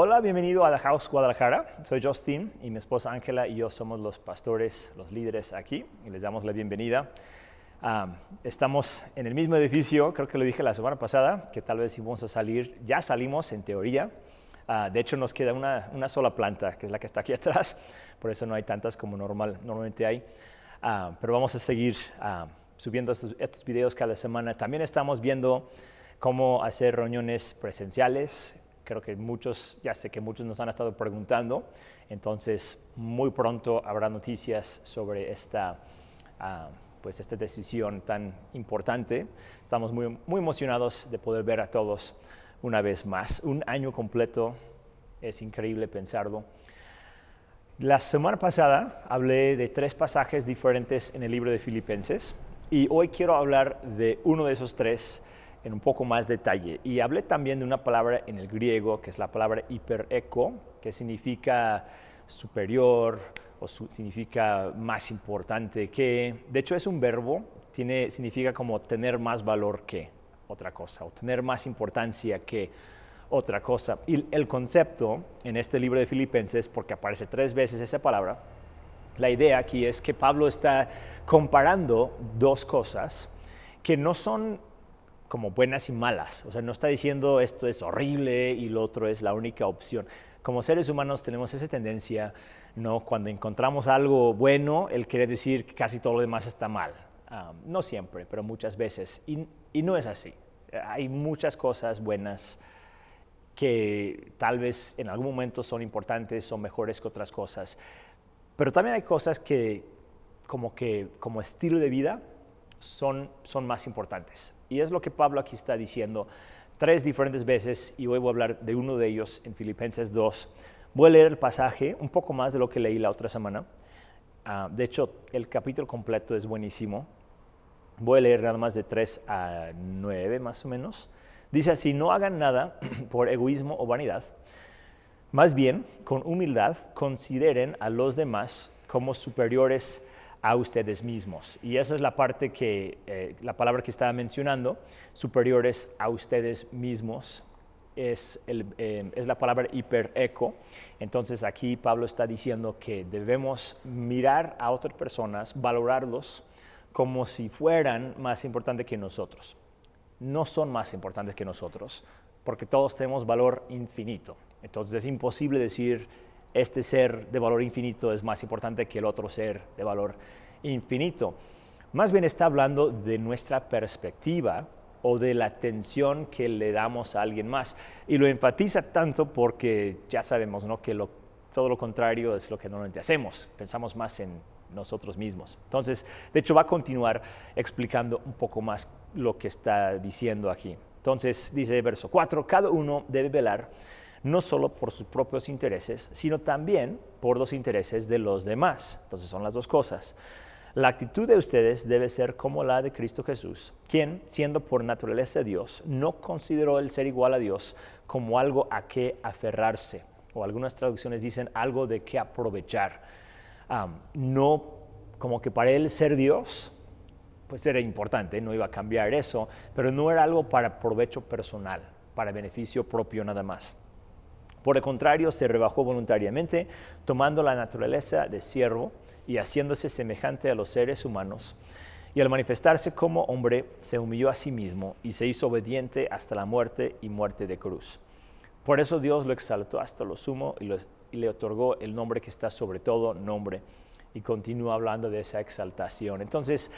Hola, bienvenido a The House Guadalajara. Soy Justin y mi esposa Ángela y yo somos los pastores, los líderes aquí y les damos la bienvenida. Ah, estamos en el mismo edificio, creo que lo dije la semana pasada, que tal vez íbamos a salir, ya salimos en teoría. Ah, de hecho, nos queda una, una, sola planta, que es la que está aquí atrás, por eso no hay tantas como normal, normalmente hay. Ah, pero vamos a seguir subiendo estos, estos videos cada semana. También estamos viendo cómo hacer reuniones presenciales creo que muchos, ya sé que muchos nos han estado preguntando, entonces muy pronto habrá noticias sobre esta, uh, pues esta decisión tan importante. Estamos muy, muy emocionados de poder ver a todos una vez más. Un año completo, es increíble pensarlo. La semana pasada hablé de tres pasajes diferentes en el libro de Filipenses y hoy quiero hablar de uno de esos tres en un poco más detalle. Y hablé también de una palabra en el griego, que es la palabra hipereco, que significa superior o significa más importante que. De hecho, es un verbo, tiene, significa como tener más valor que otra cosa, o tener más importancia que otra cosa. Y el concepto en este libro de Filipenses, porque aparece tres veces esa palabra, la idea aquí es que Pablo está comparando dos cosas que no son como buenas y malas. O sea, no está diciendo esto es horrible y lo otro es la única opción. Como seres humanos tenemos esa tendencia, ¿no? Cuando encontramos algo bueno, él quiere decir que casi todo lo demás está mal. Ah, no siempre, pero muchas veces. Y, y no es así. Hay muchas cosas buenas que tal vez en algún momento son importantes, son mejores que otras cosas. Pero también hay cosas que como que como estilo de vida son, son más importantes. Y es lo que Pablo aquí está diciendo tres diferentes veces y hoy voy a hablar de uno de ellos en Filipenses 2. Voy a leer el pasaje un poco más de lo que leí la otra semana. Uh, de hecho, el capítulo completo es buenísimo. Voy a leer nada más de 3 a 9 más o menos. Dice así, no hagan nada por egoísmo o vanidad. Más bien, con humildad, consideren a los demás como superiores a ustedes mismos. Y esa es la parte que, eh, la palabra que estaba mencionando, superiores a ustedes mismos, es, el, eh, es la palabra hipereco. Entonces aquí Pablo está diciendo que debemos mirar a otras personas, valorarlos como si fueran más importantes que nosotros. No son más importantes que nosotros, porque todos tenemos valor infinito. Entonces es imposible decir este ser de valor infinito es más importante que el otro ser de valor infinito. Más bien está hablando de nuestra perspectiva o de la atención que le damos a alguien más. Y lo enfatiza tanto porque ya sabemos ¿no? que todo lo contrario es lo que normalmente hacemos. Pensamos más en nosotros mismos. Entonces, de hecho, va a continuar explicando un poco más lo que está diciendo aquí. Entonces, dice verso 4, cada uno debe velar no solo por sus propios intereses, sino también por los intereses de los demás. Entonces son las dos cosas. La actitud de ustedes debe ser como la de Cristo Jesús, quien, siendo por naturaleza Dios, no consideró el ser igual a Dios como algo a qué aferrarse, o algunas traducciones dicen algo de qué aprovechar. no, como que para él ser Dios, pues era importante, no iba a cambiar eso, pero no era algo para provecho personal, para beneficio propio nada más. Por el contrario, se rebajó voluntariamente, tomando la naturaleza de siervo y haciéndose semejante a los seres humanos. Y al manifestarse como hombre, se humilló a sí mismo y se hizo obediente hasta la muerte y muerte de cruz. Por eso Dios lo exaltó hasta lo sumo y, le otorgó el nombre que está sobre todo nombre. Y continúa hablando de esa exaltación. Entonces,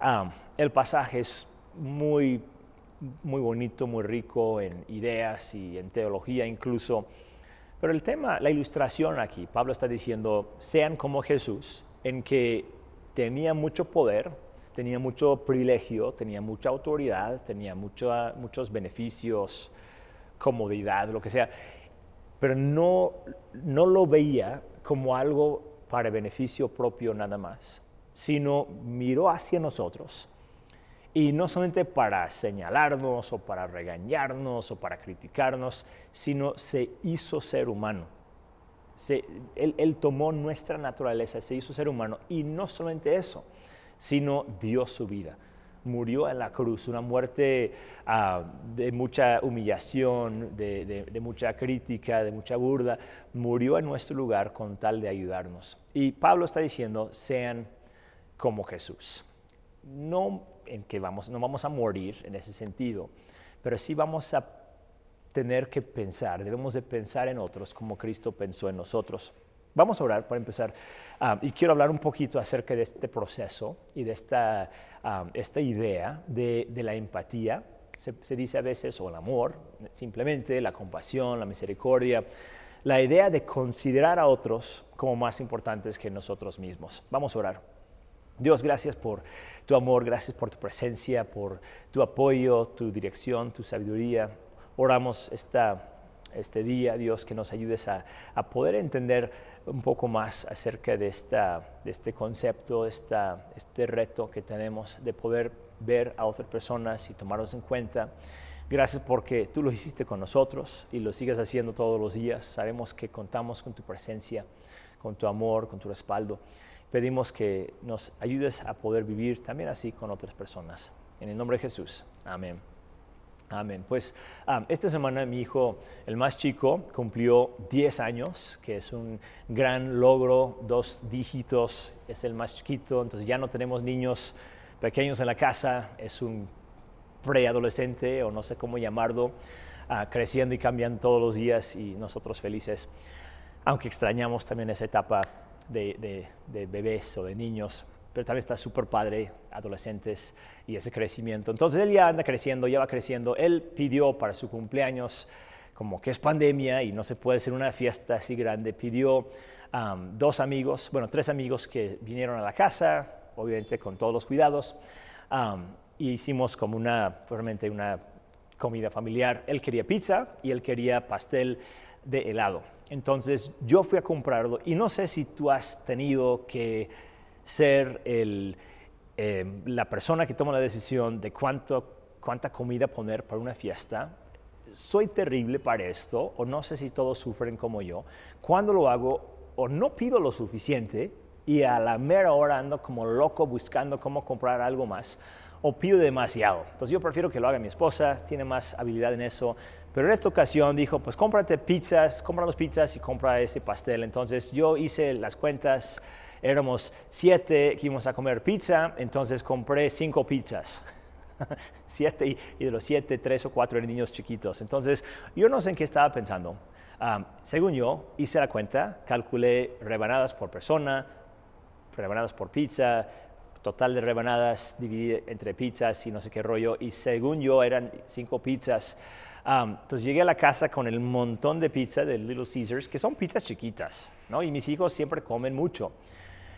ah, el pasaje es muy, muy bonito, muy rico en ideas y en teología incluso. Pero el tema, la ilustración aquí, Pablo está diciendo, sean como Jesús, en que tenía mucho poder, tenía mucho privilegio, tenía mucha autoridad, tenía muchos beneficios, comodidad, lo que sea, pero no, no lo veía como algo para beneficio propio nada más, sino miró hacia nosotros y no solamente para señalarnos o para regañarnos o para criticarnos, sino se hizo ser humano. él, tomó nuestra naturaleza, se hizo ser humano. Y no solamente eso, sino dio su vida. murió en la cruz, una muerte ah, de mucha humillación, de, de, mucha crítica, de mucha burda, murió en nuestro lugar con tal de ayudarnos. Y Pablo está diciendo, sean como Jesús. No en que vamos, no vamos a morir en ese sentido, pero sí vamos a tener que pensar, debemos de pensar en otros como Cristo pensó en nosotros. Vamos a orar para empezar. Ah, y quiero hablar un poquito acerca de este proceso y de esta, ah, esta idea de, de la empatía. Se, se, dice a veces, o el amor, simplemente la compasión, la misericordia. La idea de considerar a otros como más importantes que nosotros mismos. Vamos a orar. Dios, gracias por tu amor, gracias por tu presencia, por tu apoyo, tu dirección, tu sabiduría. Oramos esta este día, Dios, que nos ayudes a, poder entender un poco más acerca de, esta, de este concepto, esta, este reto que tenemos de poder ver a otras personas y tomarlos en cuenta. Gracias porque tú lo hiciste con nosotros y lo sigues haciendo todos los días. Sabemos que contamos con tu presencia, con tu amor, con tu respaldo. Pedimos que nos ayudes a poder vivir también así con otras personas. En el nombre de Jesús. Amén. Amén. Pues esta semana mi hijo, el más chico, cumplió 10 años, que es un gran logro, dos dígitos, es el más chiquito, entonces ya no tenemos niños pequeños en la casa, es un preadolescente o no sé cómo llamarlo, ah, creciendo y cambiando todos los días y nosotros felices, aunque extrañamos también esa etapa de bebés o de niños pero también está súper padre, adolescentes y ese crecimiento. Entonces él ya anda creciendo, ya va creciendo. Él pidió para su cumpleaños, como que es pandemia y no se puede hacer una fiesta así grande, pidió dos amigos, bueno, tres amigos que vinieron a la casa, obviamente con todos los cuidados, y hicimos como una, realmente una comida familiar. Él quería pizza y él quería pastel de helado. Entonces yo fui a comprarlo y no sé si tú has tenido que ser el, eh, la persona que toma la decisión de cuánto, cuánta comida poner para una fiesta. Soy terrible para esto, o no sé si todos sufren como yo. Cuando lo hago, o no pido lo suficiente y a la mera hora ando como loco buscando cómo comprar algo más, o pido demasiado. Entonces yo prefiero que lo haga mi esposa, tiene más habilidad en eso. Pero en esta ocasión dijo, pues cómprate pizzas, compra pizzas y compra ese pastel. Entonces yo hice las cuentas éramos siete que íbamos a comer pizza, entonces compré cinco pizzas. siete y, de los siete, tres o cuatro eran niños chiquitos. Entonces, yo no sé en qué estaba pensando. según yo, hice la cuenta, calculé rebanadas por persona, rebanadas por pizza, total de rebanadas dividido entre pizzas y no sé qué rollo, y según yo eran cinco pizzas. entonces llegué a la casa con el montón de pizza de Little Caesars, que son pizzas chiquitas, ¿no? Y mis hijos siempre comen mucho.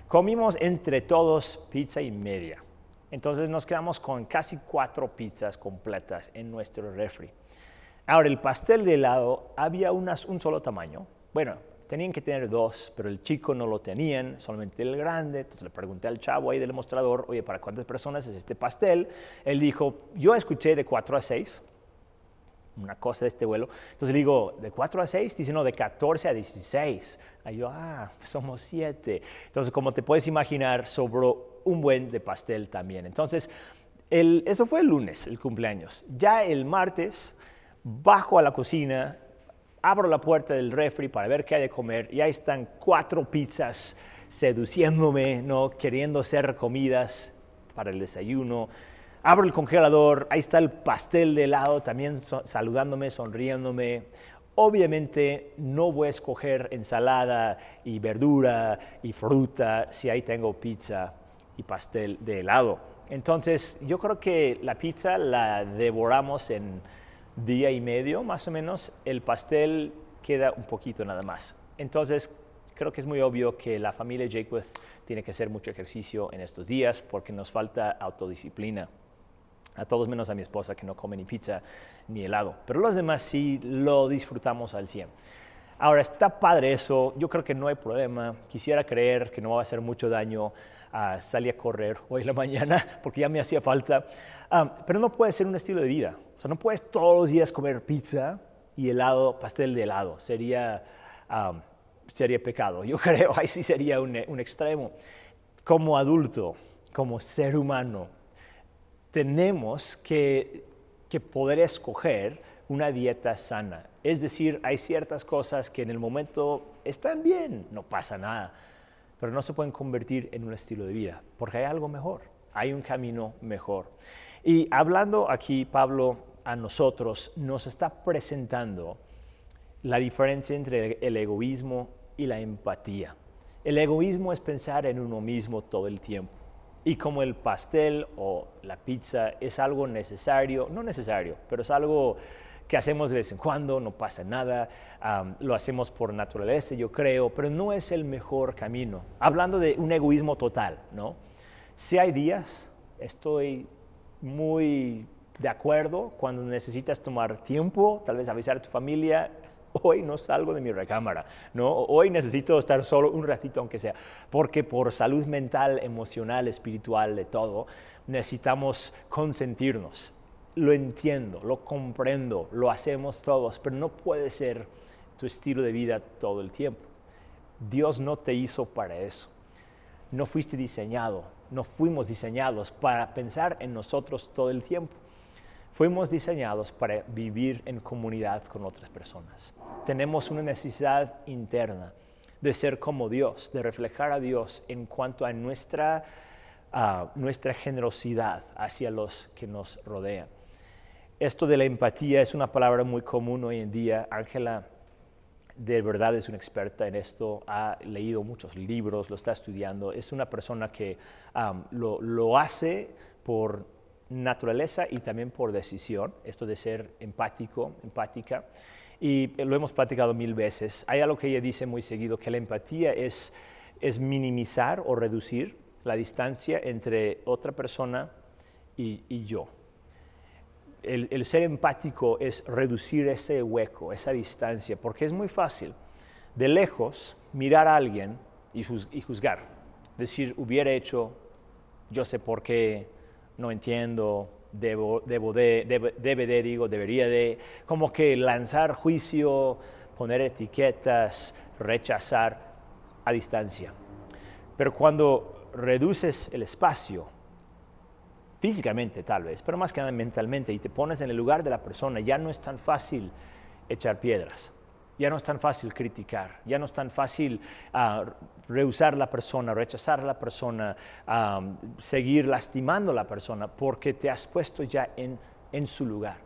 Comimos entre todos pizza y media. Entonces nos quedamos con casi cuatro pizzas completas en nuestro refri. Ahora, el pastel de helado había un solo tamaño. Bueno, tenían que tener dos, pero el chico no lo tenían, solamente el grande. Entonces le pregunté al chavo ahí del mostrador, oye, ¿para cuántas personas es este pastel? Él dijo, yo escuché de cuatro a seis una cosa de este vuelo. Entonces le digo, ¿de 4 a 6? Dice, no, de 14 a 16. Ahí yo, ah, somos 7. Entonces, como te puedes imaginar, sobró un buen de pastel también. Entonces, el, eso fue el lunes, el cumpleaños. Ya el martes, bajo a la cocina, abro la puerta del refri para ver qué hay de comer y ahí están cuatro pizzas seduciéndome, ¿no? queriendo ser comidas para el desayuno. Abro el congelador, ahí está el pastel de helado también saludándome, sonriéndome. Obviamente no voy a escoger ensalada y verdura y fruta si ahí tengo pizza y pastel de helado. Entonces yo creo que la pizza la devoramos en día y medio más o menos, el pastel queda un poquito nada más. Entonces creo que es muy obvio que la familia Jakeworth tiene que hacer mucho ejercicio en estos días porque nos falta autodisciplina a todos menos a mi esposa que no come ni pizza ni helado, pero los demás sí lo disfrutamos al 100. Ahora, está padre eso, yo creo que no hay problema, quisiera creer que no va a hacer mucho daño a salir a correr hoy en la mañana, porque ya me hacía falta, ah, pero no puede ser un estilo de vida, o sea, no puedes todos los días comer pizza y helado, pastel de helado, sería, ah, sería pecado, yo creo, ahí sí sería un, un extremo. Como adulto, como ser humano, tenemos que, que poder escoger una dieta sana. Es decir, hay ciertas cosas que en el momento están bien, no pasa nada, pero no se pueden convertir en un estilo de vida, porque hay algo mejor, hay un camino mejor. Y hablando aquí, Pablo, a nosotros, nos está presentando la diferencia entre el egoísmo y la empatía. El egoísmo es pensar en uno mismo todo el tiempo. Y como el pastel o la pizza es algo necesario, no necesario, pero es algo que hacemos de vez en cuando, no pasa nada, lo hacemos por naturaleza, yo creo, pero no es el mejor camino. Hablando de un egoísmo total, ¿no? Si hay días, estoy muy de acuerdo cuando necesitas tomar tiempo, tal vez avisar a tu familia, hoy no salgo de mi recámara, ¿no? Hoy necesito estar solo un ratito aunque sea, porque por salud mental, emocional, espiritual, de todo, necesitamos consentirnos. Lo entiendo, lo comprendo, lo hacemos todos, pero no puede ser tu estilo de vida todo el tiempo. Dios no te hizo para eso. No fuiste diseñado, no fuimos diseñados para pensar en nosotros todo el tiempo. Fuimos diseñados para vivir en comunidad con otras personas. Tenemos una necesidad interna de ser como Dios, de reflejar a Dios en cuanto a nuestra, nuestra generosidad hacia los que nos rodean. Esto de la empatía es una palabra muy común hoy en día. Ángela de verdad es una experta en esto, ha leído muchos libros, lo está estudiando, es una persona que lo, lo hace por naturaleza y también por decisión, esto de ser empático, empática. Y lo hemos platicado mil veces. Hay algo que ella dice muy seguido, que la empatía es, es minimizar o reducir la distancia entre otra persona y, yo. El, el, ser empático es reducir ese hueco, esa distancia, porque es muy fácil de lejos mirar a alguien y, y juzgar, decir, hubiera hecho, yo sé por qué, no entiendo, debo, debo de, debe, de, digo, debería de, como que lanzar juicio, poner etiquetas, rechazar a distancia. Pero cuando reduces el espacio, físicamente tal vez, pero más que nada mentalmente, y te pones en el lugar de la persona, ya no es tan fácil echar piedras ya no es tan fácil criticar, ya no es tan fácil uh, rehusar la persona, rechazar a la persona, seguir lastimando a la persona, porque te has puesto ya en, en su lugar.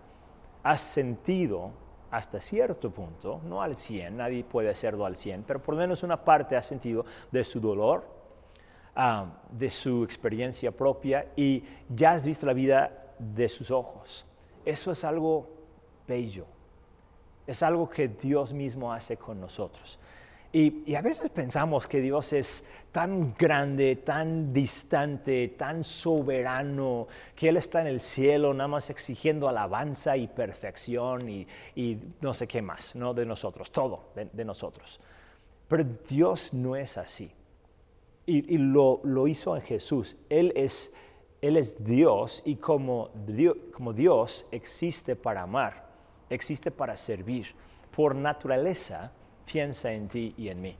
Has sentido hasta cierto punto, no al 100, nadie puede hacerlo al 100, pero por lo menos una parte has sentido de su dolor, de su experiencia propia y ya has visto la vida de sus ojos. Eso es algo bello es algo que Dios mismo hace con nosotros. Y, a veces pensamos que Dios es tan grande, tan distante, tan soberano, que Él está en el cielo nada más exigiendo alabanza y perfección y, no sé qué más, ¿no? De nosotros, todo de, nosotros. Pero Dios no es así. Y, lo, hizo en Jesús. Él es, él es Dios y como como Dios existe para amar existe para servir. Por naturaleza, piensa en ti y en mí.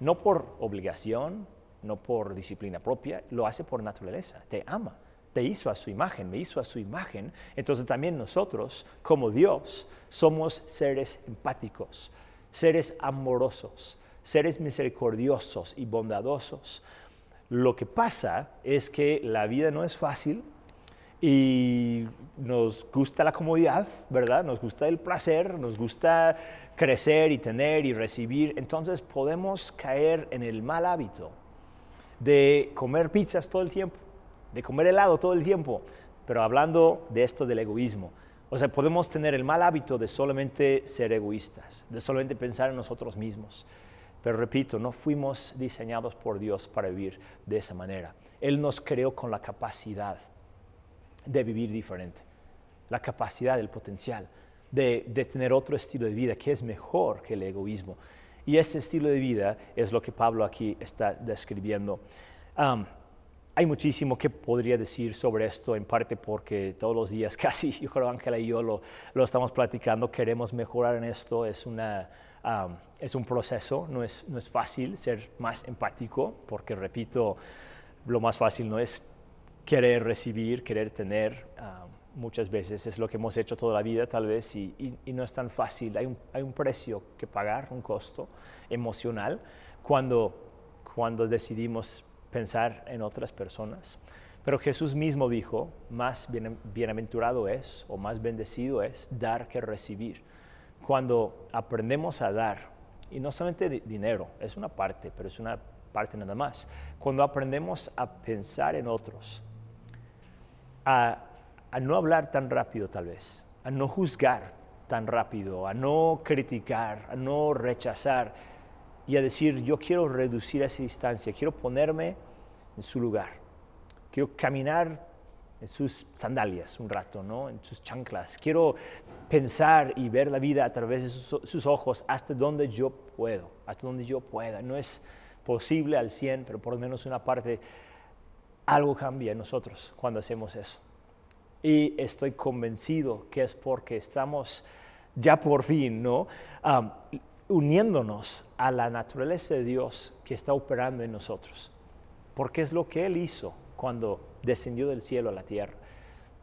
No por obligación, no por disciplina propia, lo hace por naturaleza. Te ama, te hizo a su imagen, me hizo a su imagen. Entonces también nosotros, como Dios, somos seres empáticos, seres amorosos, seres misericordiosos y bondadosos. Lo que pasa es que la vida no es fácil, y nos gusta la comodidad, ¿verdad? Nos gusta el placer, nos gusta crecer y tener y recibir. Entonces podemos caer en el mal hábito de comer pizzas todo el tiempo, de comer helado todo el tiempo, pero hablando de esto del egoísmo. O sea, podemos tener el mal hábito de solamente ser egoístas, de solamente pensar en nosotros mismos. Pero repito, no fuimos diseñados por Dios para vivir de esa manera. Él nos creó con la capacidad de vivir diferente, la capacidad, el potencial de, tener otro estilo de vida que es mejor que el egoísmo. Y este estilo de vida es lo que Pablo aquí está describiendo. hay muchísimo que podría decir sobre esto, en parte porque todos los días casi, yo creo Ángela y yo lo, lo, estamos platicando, queremos mejorar en esto, es, una, es un proceso, no es, no es fácil ser más empático, porque repito, lo más fácil no es querer recibir, querer tener. muchas veces es lo que hemos hecho toda la vida tal vez y- y no es tan fácil. Hay un, hay un precio que pagar, un costo emocional cuando, cuando decidimos pensar en otras personas. Pero Jesús mismo dijo, más bien- bienaventurado es o más bendecido es dar que recibir. Cuando aprendemos a dar, y no solamente di- dinero, es una parte, pero es una parte nada más. Cuando aprendemos a pensar en otros, a, a no hablar tan rápido tal vez, a no juzgar tan rápido, a no criticar, a no rechazar y a decir, yo quiero reducir esa distancia, quiero ponerme en su lugar, quiero caminar en sus sandalias un rato, ¿no? en sus chanclas, quiero pensar y ver la vida a través de sus, sus ojos hasta donde yo puedo, hasta donde yo pueda. No es posible al 100, pero por lo menos una parte algo cambia en nosotros cuando hacemos eso. Y estoy convencido que es porque estamos ya por fin, ¿no? Am, uniéndonos a la naturaleza de Dios que está operando en nosotros. Porque es lo que Él hizo cuando descendió del cielo a la tierra.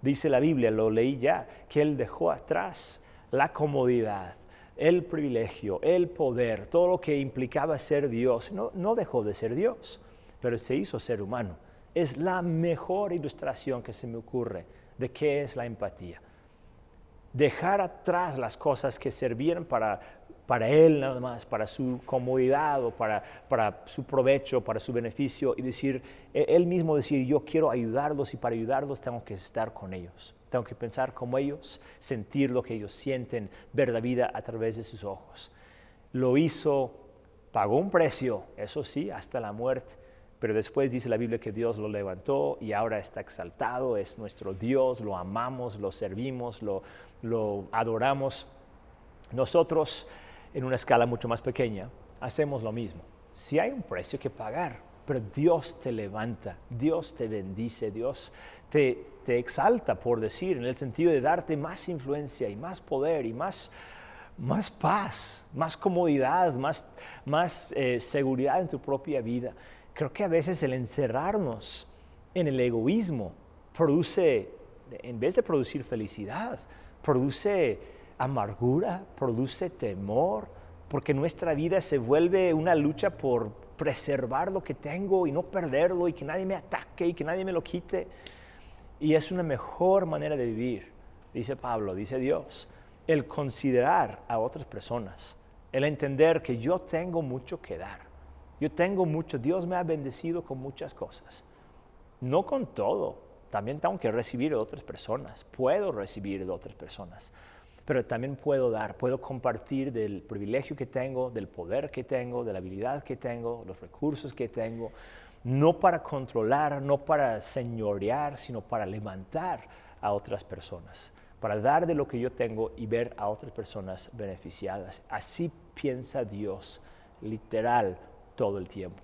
Dice la Biblia, lo leí ya, que Él dejó atrás la comodidad, el privilegio, el poder, todo lo que implicaba ser Dios. No, no dejó de ser Dios, pero se hizo ser humano. Es la mejor ilustración que se me ocurre de qué es la empatía. Dejar atrás las cosas que servían para, para Él nada más, para su comodidad o para, para su provecho, para su beneficio, y decir, e- Él mismo decir, yo quiero ayudarlos y para ayudarlos tengo que estar con ellos. Tengo que pensar como ellos, sentir lo que ellos sienten, ver la vida a través de sus ojos. Lo hizo, pagó un precio, eso sí, hasta la muerte, pero después dice la Biblia que Dios lo levantó y ahora está exaltado, es nuestro Dios, lo amamos, lo servimos, lo, lo adoramos. Nosotros, en una escala mucho más pequeña, hacemos lo mismo. Si hay un precio que pagar, pero Dios te levanta, Dios te bendice, Dios te, exalta, por decir, en el sentido de darte más influencia y más poder y más, más paz, más comodidad, más, más eh, seguridad en tu propia vida. Creo que a veces el encerrarnos en el egoísmo produce, en vez de producir felicidad, produce amargura, produce temor, porque nuestra vida se vuelve una lucha por preservar lo que tengo y no perderlo y que nadie me ataque y que nadie me lo quite. Y es una mejor manera de vivir, dice Pablo, dice Dios, el considerar a otras personas, el entender que yo tengo mucho que dar. Yo tengo mucho, Dios me ha bendecido con muchas cosas. No con todo, también tengo que recibir de otras personas, puedo recibir de otras personas, pero también puedo dar, puedo compartir del privilegio que tengo, del poder que tengo, de la habilidad que tengo, los recursos que tengo, no para controlar, no para señorear, sino para levantar a otras personas, para dar de lo que yo tengo y ver a otras personas beneficiadas. Así piensa Dios, literal, todo el tiempo.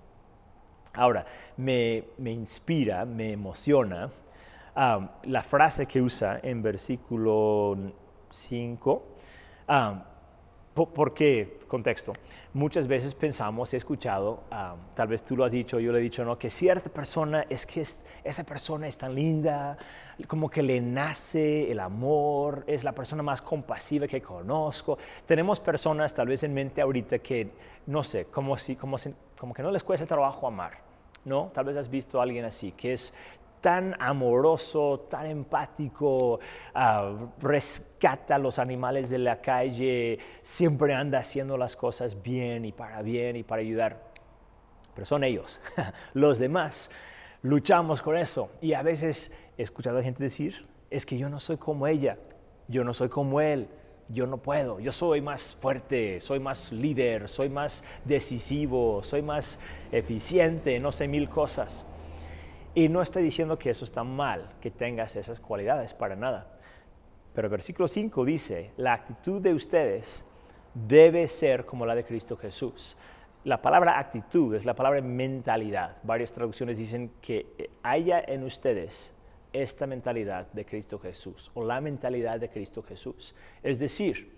Ahora, me, me inspira, me emociona um, la frase que usa en versículo 5. Um, po- ¿Por qué? Contexto. Muchas veces pensamos, he escuchado, um, tal vez tú lo has dicho, yo lo he dicho, ¿no? Que cierta persona, es que es- esa persona es tan linda, como que le nace el amor, es la persona más compasiva que conozco. Tenemos personas tal vez en mente ahorita que, no sé, como, si, como, si- como que no les cuesta trabajo amar, ¿no? Tal vez has visto a alguien así, que es tan amoroso, tan empático, ah, rescata a los animales de la calle, siempre anda haciendo las cosas bien y para bien y para ayudar. Pero son ellos. Los demás luchamos con eso. Y a veces he escuchado a gente decir, es que yo no soy como ella, yo no soy como él, yo no puedo, yo soy más fuerte, soy más líder, soy más decisivo, soy más eficiente, no sé mil cosas. Y no estoy diciendo que eso está mal, que tengas esas cualidades, para nada. Pero el versículo 5 dice, la actitud de ustedes debe ser como la de Cristo Jesús. La palabra actitud es la palabra mentalidad. Varias traducciones dicen que haya en ustedes esta mentalidad de Cristo Jesús o la mentalidad de Cristo Jesús. Es decir,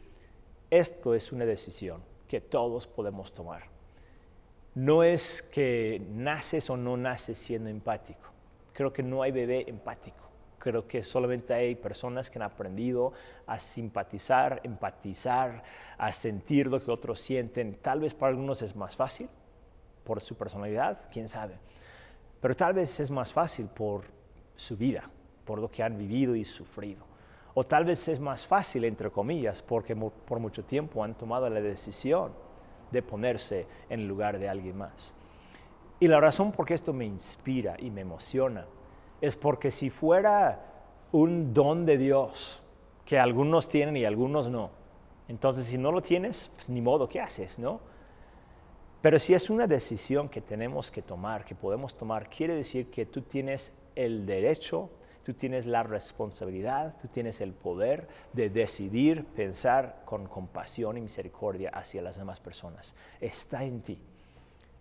esto es una decisión que todos podemos tomar. No es que naces o no naces siendo empático. Creo que no hay bebé empático. Creo que solamente hay personas que han aprendido a simpatizar, empatizar, a sentir lo que otros sienten. Tal vez para algunos es más fácil por su personalidad, quién sabe. Pero tal vez es más fácil por su vida, por lo que han vivido y sufrido. O tal vez es más fácil, entre comillas, porque por mucho tiempo han tomado la decisión de ponerse en el lugar de alguien más. Y la razón por qué esto me inspira y me emociona es porque si fuera un don de Dios, que algunos tienen y algunos no, entonces si no lo tienes, pues ni modo, ¿qué haces? ¿No? Pero si es una decisión que tenemos que tomar, que podemos tomar, quiere decir que tú tienes el derecho, tú tienes la responsabilidad, tú tienes el poder de decidir pensar con compasión y misericordia hacia las demás personas. Está en ti,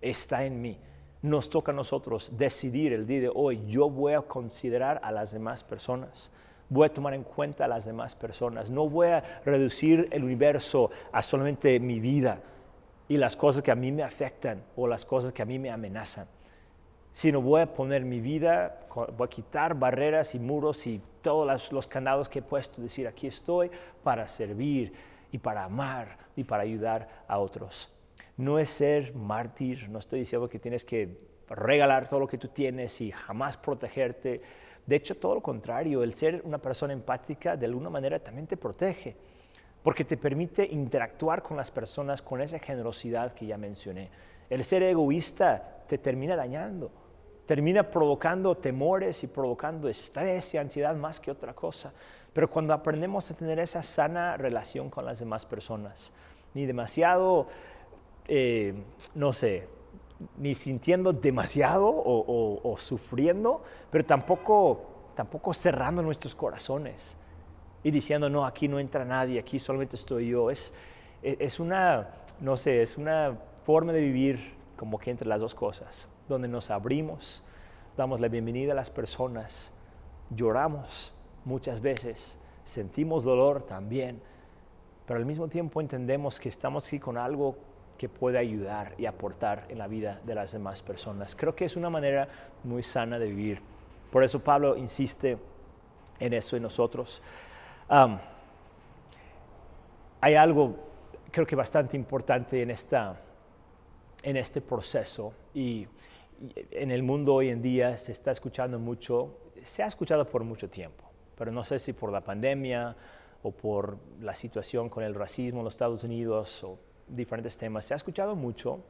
está en mí. Nos toca a nosotros decidir el día de hoy, yo voy a considerar a las demás personas, voy a tomar en cuenta a las demás personas, no voy a reducir el universo a solamente mi vida y las cosas que a mí me afectan o las cosas que a mí me amenazan, sino voy a poner mi vida, voy a quitar barreras y muros y todos los candados que he puesto, decir, aquí estoy para servir y para amar y para ayudar a otros no es ser mártir, no estoy diciendo que tienes que regalar todo lo que tú tienes y jamás protegerte. De hecho, todo lo contrario, el ser una persona empática de alguna manera también te protege, porque te permite interactuar con las personas con esa generosidad que ya mencioné. El ser egoísta te termina dañando, termina provocando temores y provocando estrés y ansiedad más que otra cosa. Pero cuando aprendemos a tener esa sana relación con las demás personas, ni demasiado eh, no sé, ni sintiendo demasiado o, sufriendo, pero tampoco, tampoco cerrando nuestros corazones y diciendo, no, aquí no entra nadie, aquí solamente estoy yo. Es, es una, no sé, es una forma de vivir como que entre las dos cosas, donde nos abrimos, damos la bienvenida a las personas, lloramos muchas veces, sentimos dolor también, pero al mismo tiempo entendemos que estamos aquí con algo que puede ayudar y aportar en la vida de las demás personas. Creo que es una manera muy sana de vivir. Por eso Pablo insiste en eso en nosotros. hay algo, creo que bastante importante en, esta, en este proceso y, en el mundo hoy en día se está escuchando mucho, se ha escuchado por mucho tiempo, pero no sé si por la pandemia o por la situación con el racismo en los Estados Unidos o diferentes temas. Se ha escuchado mucho,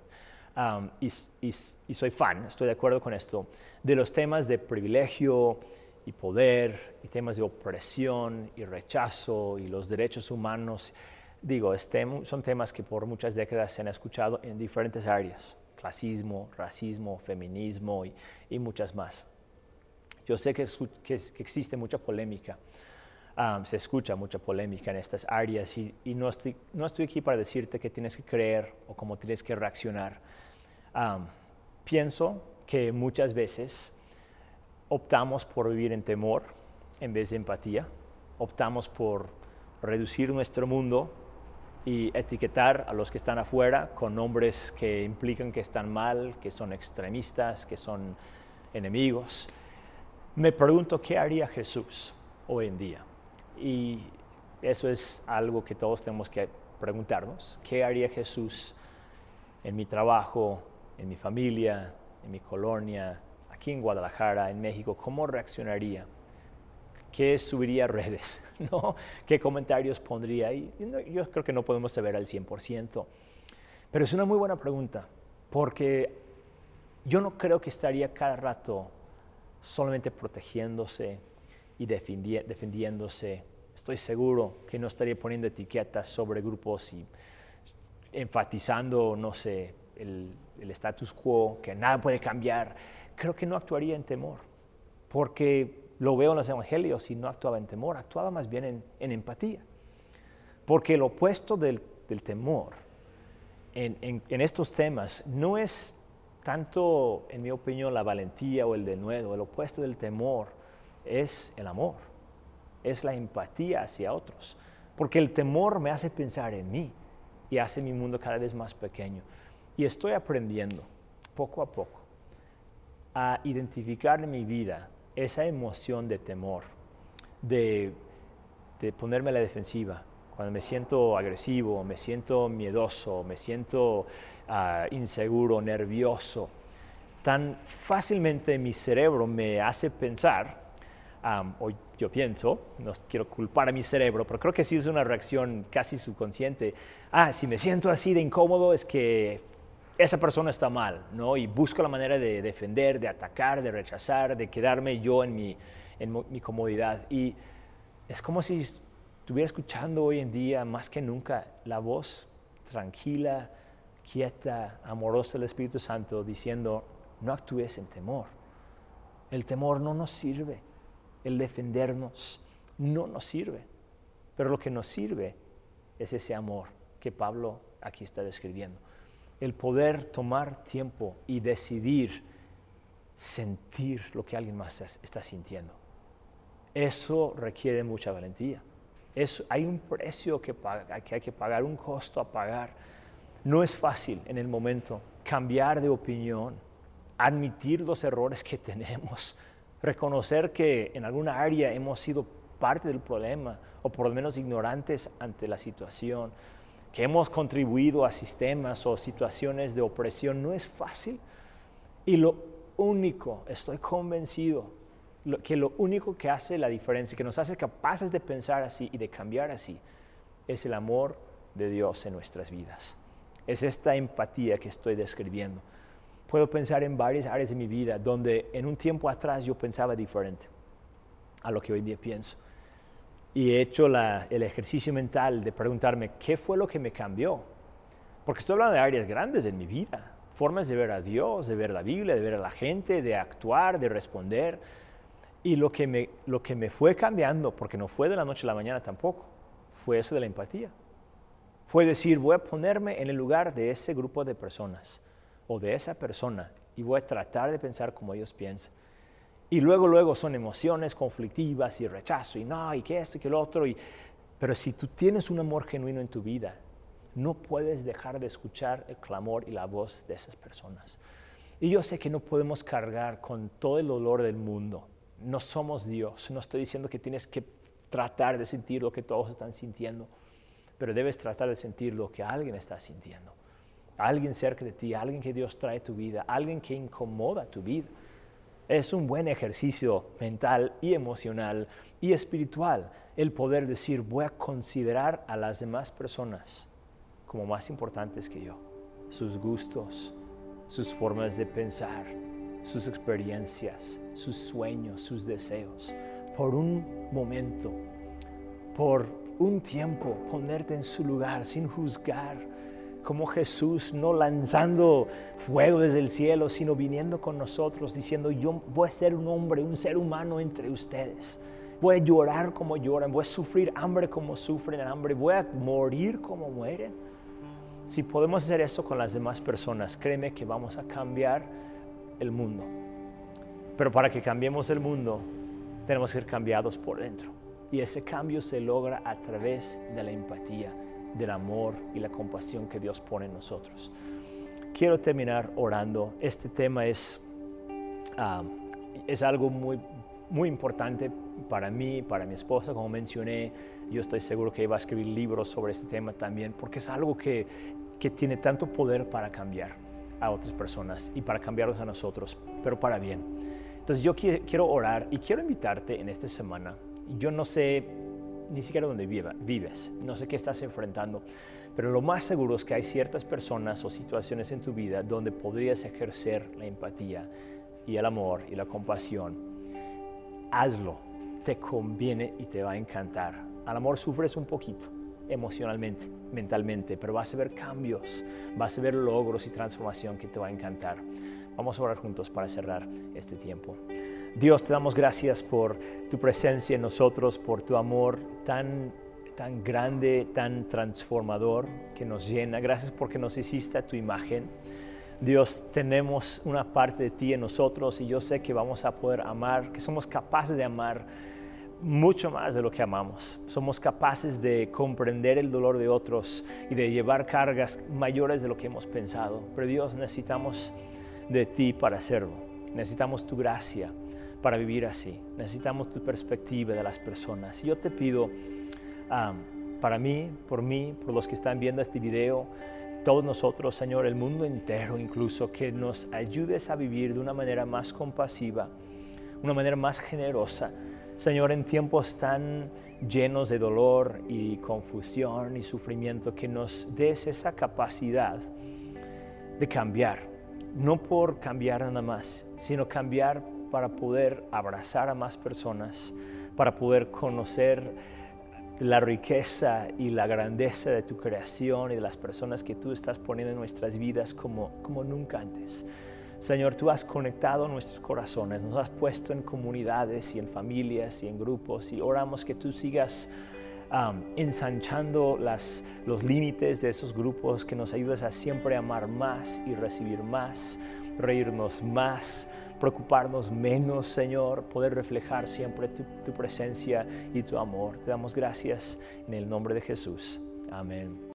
y, soy fan, estoy de acuerdo con esto, de los temas de privilegio y poder, y temas de opresión y rechazo y los derechos humanos. Digo, son temas que por muchas décadas se han escuchado en diferentes áreas, clasismo, racismo, feminismo y, muchas más. Yo sé que existe mucha polémica se escucha mucha polémica en estas áreas y, no, estoy, no, estoy, aquí para decirte qué tienes que creer o cómo tienes que reaccionar. pienso que muchas veces optamos por vivir en temor en vez de empatía, optamos por reducir nuestro mundo y etiquetar a los que están afuera con nombres que implican que están mal, que son extremistas, que son enemigos. Me pregunto qué haría Jesús hoy en día. Y eso es algo que todos tenemos que preguntarnos. ¿Qué haría Jesús en mi trabajo, en mi familia, en mi colonia, aquí en Guadalajara, en México? ¿Cómo reaccionaría? ¿Qué subiría a redes? ¿No? ¿Qué comentarios pondría? ahí? yo creo que no podemos saber al 100%. Pero es una muy buena pregunta, porque yo no creo que estaría cada rato solamente protegiéndose y defendiéndose estoy seguro que no estaría poniendo etiquetas sobre grupos y enfatizando, no sé, el, status quo, que nada puede cambiar. Creo que no actuaría en temor, porque lo veo en los evangelios y no actuaba en temor, actuaba más bien en, empatía. Porque el opuesto del, temor en, en, estos temas no es tanto, en mi opinión, la valentía o el denuedo, el opuesto del temor es el amor es la empatía hacia otros, porque el temor me hace pensar en mí y hace mi mundo cada vez más pequeño. Y estoy aprendiendo poco a poco a identificar en mi vida esa emoción de temor, de, ponerme a la defensiva, cuando me siento agresivo, me siento miedoso, me siento ah, inseguro, nervioso, tan fácilmente mi cerebro me hace pensar, o yo pienso, no quiero culpar a mi cerebro, pero creo que sí es una reacción casi subconsciente, ah, si me siento así de incómodo es que esa persona está mal, ¿no? Y busco la manera de defender, de atacar, de rechazar, de quedarme yo en mi, en mi comodidad. Y es como si estuviera escuchando hoy en día, más que nunca, la voz tranquila, quieta, amorosa del Espíritu Santo diciendo, no actúes en temor. El temor no nos sirve, el defendernos no nos sirve, pero lo que nos sirve es ese amor que Pablo aquí está describiendo el poder tomar tiempo y decidir sentir lo que alguien más está sintiendo. Eso requiere mucha valentía. hay un precio que, que hay que pagar, un costo a pagar. No es fácil en el momento cambiar de opinión, admitir los errores que tenemos, reconocer que en alguna área hemos sido parte del problema o por lo menos ignorantes ante la situación que hemos contribuido a sistemas o situaciones de opresión no es fácil. Y lo único, estoy convencido, que lo único que hace la diferencia, que nos hace capaces de pensar así y de cambiar así, es el amor de Dios en nuestras vidas. Es esta empatía que estoy describiendo. Puedo pensar en varias áreas de mi vida donde en un tiempo atrás yo pensaba diferente a lo que hoy día pienso y he hecho el ejercicio mental de preguntarme qué fue lo que me cambió. Porque estoy hablando de áreas grandes en mi vida, formas de ver a Dios, de ver la Biblia, de ver a la gente, de actuar, de responder. Y lo que me, lo que me fue cambiando, porque no fue de la noche a la mañana tampoco, fue eso de la empatía. Fue decir, voy a ponerme en el lugar de ese grupo de personas o de esa persona y voy a tratar de pensar como ellos piensan. Y luego, luego son emociones conflictivas y rechazo y no, y que esto y que lo otro. Y, pero si tú tienes un amor genuino en tu vida, no puedes dejar de escuchar el clamor y la voz de esas personas. Y yo sé que no podemos cargar con todo el dolor del mundo. No somos Dios. No estoy diciendo que tienes que tratar de sentir lo que todos están sintiendo, pero debes tratar de sentir lo que alguien está sintiendo. Alguien cerca de ti, alguien que Dios trae a tu vida, alguien que incomoda tu vida es un buen ejercicio mental y emocional y espiritual el poder decir, voy a considerar a las demás personas como más importantes que yo, sus gustos, sus formas de pensar, sus experiencias, sus sueños, sus deseos. Por un momento, por un tiempo, ponerte en su lugar sin juzgar, como Jesús no lanzando fuego desde el cielo, sino viniendo con nosotros diciendo, yo voy a ser un hombre, un ser humano entre ustedes. Voy a llorar como lloran, voy a sufrir hambre como sufren hambre, voy a morir como mueren. Si podemos hacer eso con las demás personas, créeme que vamos a cambiar el mundo. Pero para que cambiemos el mundo, tenemos que ser cambiados por dentro. Y ese cambio se logra a través de la empatía del amor y la compasión que Dios pone en nosotros. Quiero terminar orando. Este tema es, ah, es algo muy, muy importante para mí, para mi esposa, como mencioné. Yo estoy seguro que iba a escribir libros sobre este tema también, porque es algo que, que tiene tanto poder para cambiar a otras personas y para cambiarlos a nosotros, pero para bien. Entonces yo quiero orar y quiero invitarte en esta semana. Yo no sé ni siquiera donde vives, no sé qué estás enfrentando, pero lo más seguro es que hay ciertas personas o situaciones en tu vida donde podrías ejercer la empatía y el amor y la compasión. Hazlo, te conviene y te va a encantar. Al amor sufres un poquito emocionalmente, mentalmente, pero vas a ver cambios, vas a ver logros y transformación que te va a encantar. Vamos a orar juntos para cerrar este tiempo. Dios, te damos gracias por tu presencia en nosotros, por tu amor tan, tan grande, tan transformador que nos llena. Gracias porque nos hiciste tu imagen. Dios, tenemos una parte de ti en nosotros y yo sé que vamos a poder amar, que somos capaces de amar mucho más de lo que amamos. Somos capaces de comprender el dolor de otros y de llevar cargas mayores de lo que hemos pensado. Pero Dios, necesitamos de ti para hacerlo. Necesitamos tu gracia para vivir así. Necesitamos tu perspectiva de las personas. Y yo te pido, para mí, por mí, por los que están viendo este video, todos nosotros, Señor, el mundo entero incluso, que nos ayudes a vivir de una manera más compasiva, una manera más generosa. Señor, en tiempos tan llenos de dolor y confusión y sufrimiento, que nos des esa capacidad de cambiar, no por cambiar nada más, sino cambiar para poder abrazar a más personas, para poder conocer la riqueza y la grandeza de tu creación y de las personas que tú estás poniendo en nuestras vidas como, como nunca antes. Señor, tú has conectado nuestros corazones, nos has puesto en comunidades y en familias y en grupos y oramos que tú sigas ensanchando las, los límites de esos grupos, que nos ayudes a siempre amar más y recibir más, reírnos más, preocuparnos menos, Señor, poder reflejar siempre tu, presencia y tu amor. Te damos gracias en el nombre de Jesús. Amén.